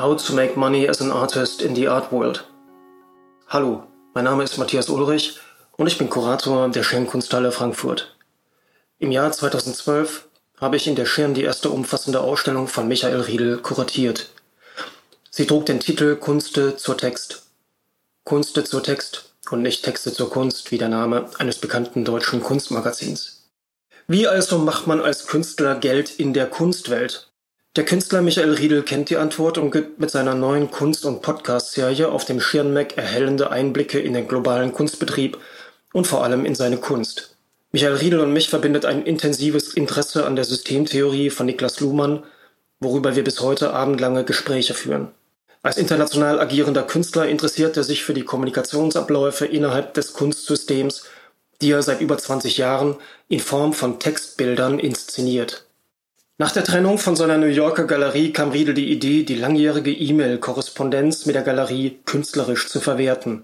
How to Make Money as an Artist in the Art World. Hallo, mein Name ist Matthias Ulrich und ich bin Kurator der Schirnkunsthalle Frankfurt. Im Jahr 2012 habe ich in der Schirn die erste umfassende Ausstellung von Michael Riedel kuratiert. Sie trug den Titel Kunste zur Text. Kunste zur Text und nicht Texte zur Kunst, wie der Name eines bekannten deutschen Kunstmagazins. Wie also macht man als Künstler Geld in der Kunstwelt? Der Künstler Michael Riedel kennt die Antwort und gibt mit seiner neuen Kunst- und Podcast-Serie auf dem Schirnmeck erhellende Einblicke in den globalen Kunstbetrieb und vor allem in seine Kunst. Michael Riedel und mich verbindet ein intensives Interesse an der Systemtheorie von Niklas Luhmann, worüber wir bis heute abendlange Gespräche führen. Als international agierender Künstler interessiert er sich für die Kommunikationsabläufe innerhalb des Kunstsystems, die er seit über 20 Jahren in Form von Textbildern inszeniert. Nach der Trennung von seiner New Yorker Galerie kam Riedel die Idee, die langjährige E-Mail-Korrespondenz mit der Galerie künstlerisch zu verwerten.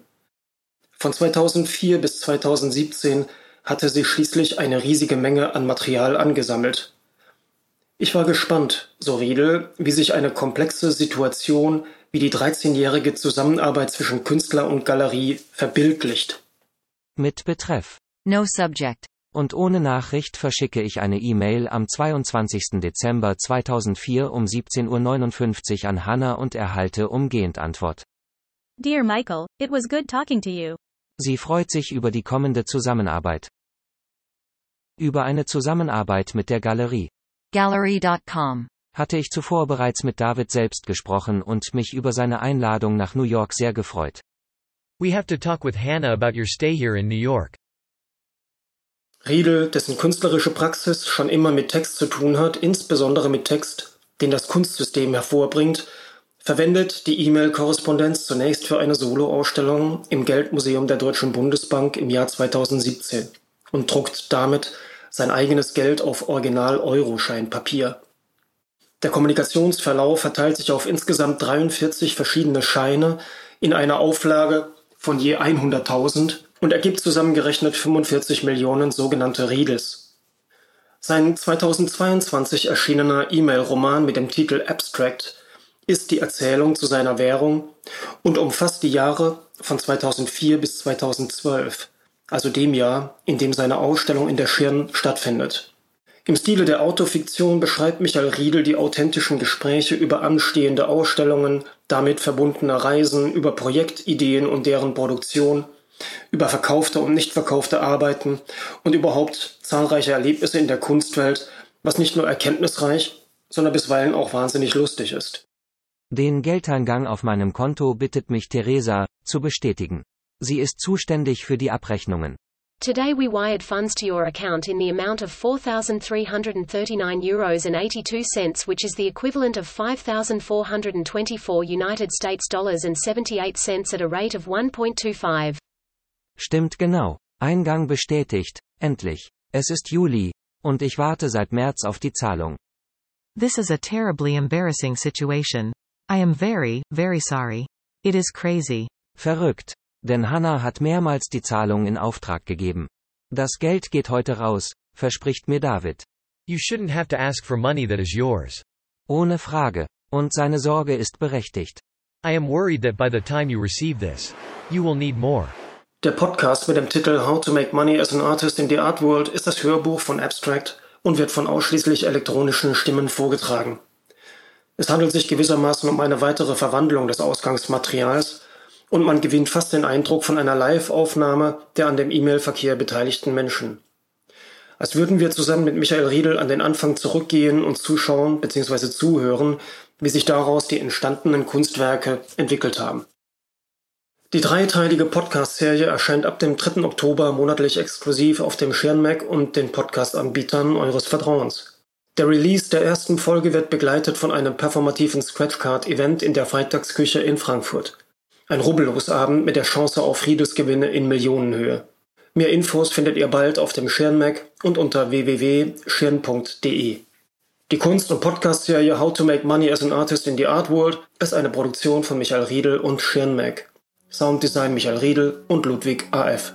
Von 2004 bis 2017 hatte sie schließlich eine riesige Menge an Material angesammelt. Ich war gespannt, so Riedel, wie sich eine komplexe Situation wie die 13-jährige Zusammenarbeit zwischen Künstler und Galerie verbildlicht. Mit Betreff. No subject und ohne Nachricht verschicke ich eine E-Mail am 22. Dezember 2004 um 17.59 Uhr an Hannah und erhalte umgehend Antwort. Dear Michael, it was good talking to you. Sie freut sich über die kommende Zusammenarbeit. Über eine Zusammenarbeit mit der Galerie. Gallery.com hatte ich zuvor bereits mit David selbst gesprochen und mich über seine Einladung nach New York sehr gefreut. We have to talk with Hannah about your stay here in New York. Riedel, dessen künstlerische Praxis schon immer mit Text zu tun hat, insbesondere mit Text, den das Kunstsystem hervorbringt, verwendet die E-Mail-Korrespondenz zunächst für eine Soloausstellung im Geldmuseum der Deutschen Bundesbank im Jahr 2017 und druckt damit sein eigenes Geld auf Original-Euroscheinpapier. Der Kommunikationsverlauf verteilt sich auf insgesamt 43 verschiedene Scheine in einer Auflage von je 100.000 und ergibt zusammengerechnet 45 Millionen sogenannte Riedels. Sein 2022 erschienener E-Mail-Roman mit dem Titel Abstract ist die Erzählung zu seiner Währung und umfasst die Jahre von 2004 bis 2012, also dem Jahr, in dem seine Ausstellung in der Schirn stattfindet. Im Stile der Autofiktion beschreibt Michael Riedel die authentischen Gespräche über anstehende Ausstellungen, damit verbundene Reisen, über Projektideen und deren Produktion über verkaufte und nicht verkaufte Arbeiten und überhaupt zahlreiche Erlebnisse in der Kunstwelt, was nicht nur erkenntnisreich, sondern bisweilen auch wahnsinnig lustig ist. Den Geldeingang auf meinem Konto bittet mich Theresa zu bestätigen. Sie ist zuständig für die Abrechnungen. Today we wired funds to your account in the amount of 4,339 euros and 82 cents which is the equivalent of 5,424 United States dollars and 78 cents at a rate of 1.25. Stimmt genau. Eingang bestätigt. Endlich. Es ist Juli. Und ich warte seit März auf die Zahlung. This is a terribly embarrassing situation. I am very, very sorry. It is crazy. Verrückt. Denn Hannah hat mehrmals die Zahlung in Auftrag gegeben. Das Geld geht heute raus, verspricht mir David. You shouldn't have to ask for money that is yours. Ohne Frage. Und seine Sorge ist berechtigt. I am worried that by the time you receive this, you will need more. Der Podcast mit dem Titel How to Make Money as an Artist in the Art World ist das Hörbuch von Abstract und wird von ausschließlich elektronischen Stimmen vorgetragen. Es handelt sich gewissermaßen um eine weitere Verwandlung des Ausgangsmaterials und man gewinnt fast den Eindruck von einer Live-Aufnahme der an dem E-Mail-Verkehr beteiligten Menschen. Als würden wir zusammen mit Michael Riedel an den Anfang zurückgehen und zuschauen bzw. zuhören, wie sich daraus die entstandenen Kunstwerke entwickelt haben. Die dreiteilige Podcast-Serie erscheint ab dem 3. Oktober monatlich exklusiv auf dem Schirnmac und den Podcast-Anbietern eures Vertrauens. Der Release der ersten Folge wird begleitet von einem performativen Scratchcard-Event in der Freitagsküche in Frankfurt. Ein Rubbellosabend mit der Chance auf Friedensgewinne in Millionenhöhe. Mehr Infos findet ihr bald auf dem Schirnmac und unter www.schirn.de. Die Kunst- und Podcast-Serie How to Make Money as an Artist in the Art World ist eine Produktion von Michael Riedel und Schirnmac. Sounddesign Michael Riedel und Ludwig AF.